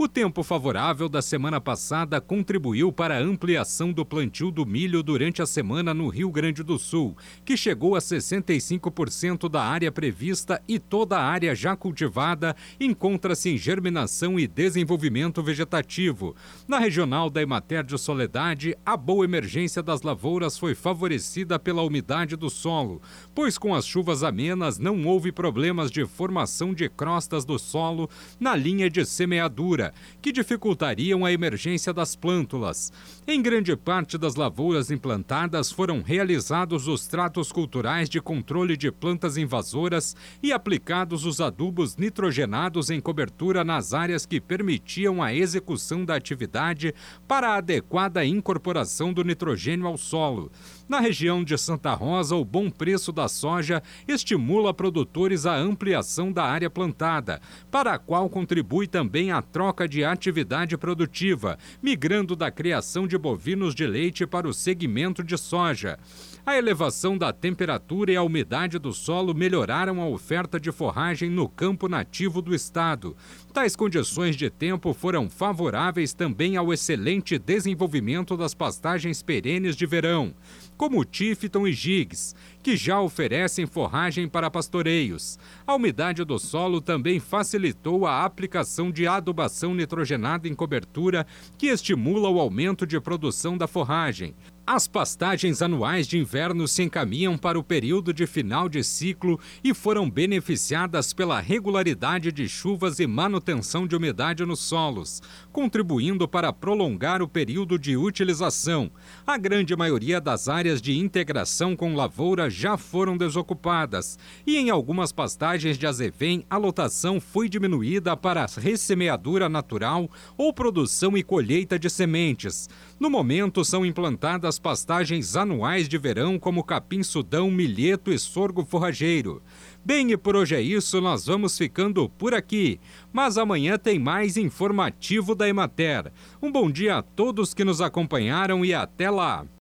O tempo favorável da semana passada contribuiu para a ampliação do plantio do milho durante a semana no Rio Grande do Sul, que chegou a 65% da área prevista e toda a área já cultivada encontra-se em germinação e desenvolvimento vegetativo. Na regional da Emater de Soledade, a boa emergência das lavouras foi favorecida pela umidade do solo, pois com as chuvas amenas não houve problemas de formação de crostas do solo na linha de semeadura que dificultariam a emergência das plântulas. Em grande parte das lavouras implantadas foram realizados os tratos culturais de controle de plantas invasoras e aplicados os adubos nitrogenados em cobertura nas áreas que permitiam a execução da atividade para a adequada incorporação do nitrogênio ao solo. Na região de Santa Rosa, o bom preço da soja estimula produtores à ampliação da área plantada, para a qual contribui também a troca de atividade produtiva, migrando da criação de bovinos de leite para o segmento de soja. A elevação da temperatura e a umidade do solo melhoraram a oferta de forragem no campo nativo do estado. Tais condições de tempo foram favoráveis também ao excelente desenvolvimento das pastagens perenes de verão como Tifton e Gigs, que já oferecem forragem para pastoreios. A umidade do solo também facilitou a aplicação de adubação nitrogenada em cobertura, que estimula o aumento de produção da forragem. As pastagens anuais de inverno se encaminham para o período de final de ciclo e foram beneficiadas pela regularidade de chuvas e manutenção de umidade nos solos, contribuindo para prolongar o período de utilização. A grande maioria das áreas de integração com lavoura já foram desocupadas e em algumas pastagens de azevém a lotação foi diminuída para ressemeadura natural ou produção e colheita de sementes. No momento são implantadas pastagens anuais de verão como capim-sudão, milheto e sorgo forrageiro. Bem, e por hoje é isso, nós vamos ficando por aqui. Mas amanhã tem mais informativo da Emater. Um bom dia a todos que nos acompanharam e até lá!